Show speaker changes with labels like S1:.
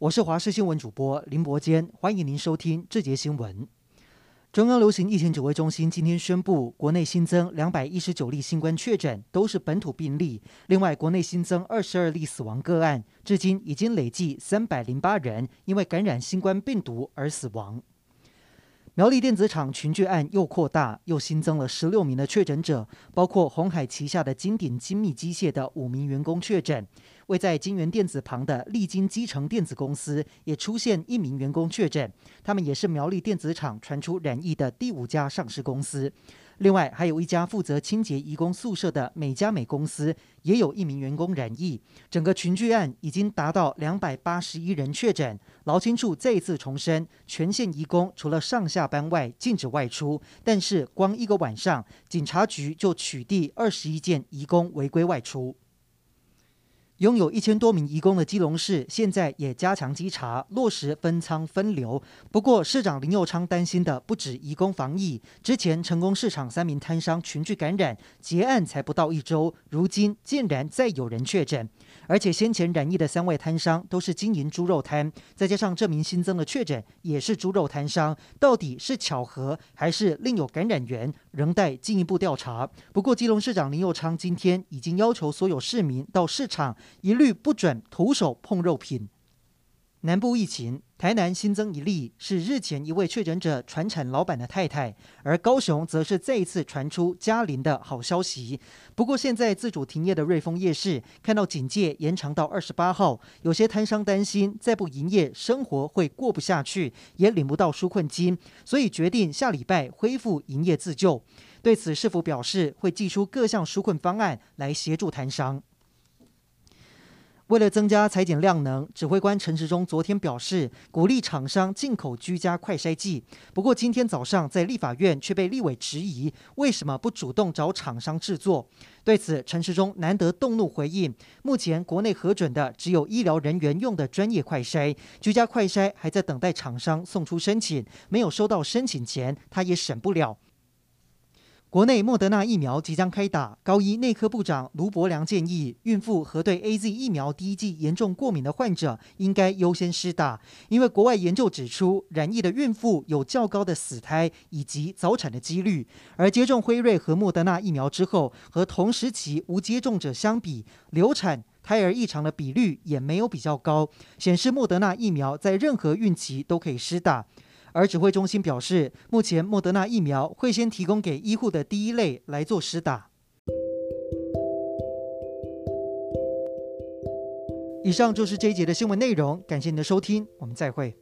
S1: 我是华视新闻主播林伯坚，欢迎您收听这节新闻。中央流行疫情指挥中心今天宣布，国内新增两百一十九例新冠确诊，都是本土病例。另外，国内新增二十二例死亡个案，至今已经累计三百零八人因为感染新冠病毒而死亡。苗栗电子厂群聚案又扩大，又新增了十六名的确诊者，包括鸿海旗下的金鼎精密机械的五名员工确诊。位在金源电子旁的力晶积成电子公司也出现一名员工确诊，他们也是苗栗电子厂传出染疫的第五家上市公司。另外，还有一家负责清洁移工宿舍的美加美公司，也有一名员工染疫。整个群聚案已经达到两百八十一人确诊。劳青处再次重申，全县移工除了上下班外禁止外出，但是光一个晚上，警察局就取缔二十一件移工违规外出。拥有一千多名移工的基隆市，现在也加强稽查，落实分仓分流。不过，市长林佑昌担心的不止移工防疫。之前成功市场三名摊商群聚感染，结案才不到一周，如今竟然再有人确诊。而且先前染疫的三位摊商都是经营猪肉摊，再加上这名新增的确诊也是猪肉摊商，到底是巧合还是另有感染源，仍待进一步调查。不过，基隆市长林佑昌今天已经要求所有市民到市场。一律不准徒手碰肉品。南部疫情，台南新增一例，是日前一位确诊者传产老板的太太，而高雄则是再一次传出嘉陵的好消息。不过，现在自主停业的瑞丰夜市看到警戒延长到二十八号，有些摊商担心再不营业，生活会过不下去，也领不到纾困金，所以决定下礼拜恢复营业自救。对此，市府表示会祭出各项纾困方案来协助摊商。为了增加裁剪量能，指挥官陈时中昨天表示，鼓励厂商进口居家快筛剂。不过今天早上在立法院却被立委质疑，为什么不主动找厂商制作？对此，陈时中难得动怒回应：目前国内核准的只有医疗人员用的专业快筛，居家快筛还在等待厂商送出申请，没有收到申请前，他也审不了。国内莫德纳疫苗即将开打，高医内科部长卢伯良建议，孕妇和对 AZ 疫苗第一剂严重过敏的患者应该优先施打，因为国外研究指出，染疫的孕妇有较高的死胎以及早产的几率，而接种辉瑞和莫德纳疫苗之后，和同时期无接种者相比，流产、胎儿异常的比率也没有比较高，显示莫德纳疫苗在任何孕期都可以施打。而指挥中心表示，目前莫德纳疫苗会先提供给医护的第一类来做施打。以上就是这一节的新闻内容，感谢您的收听，我们再会。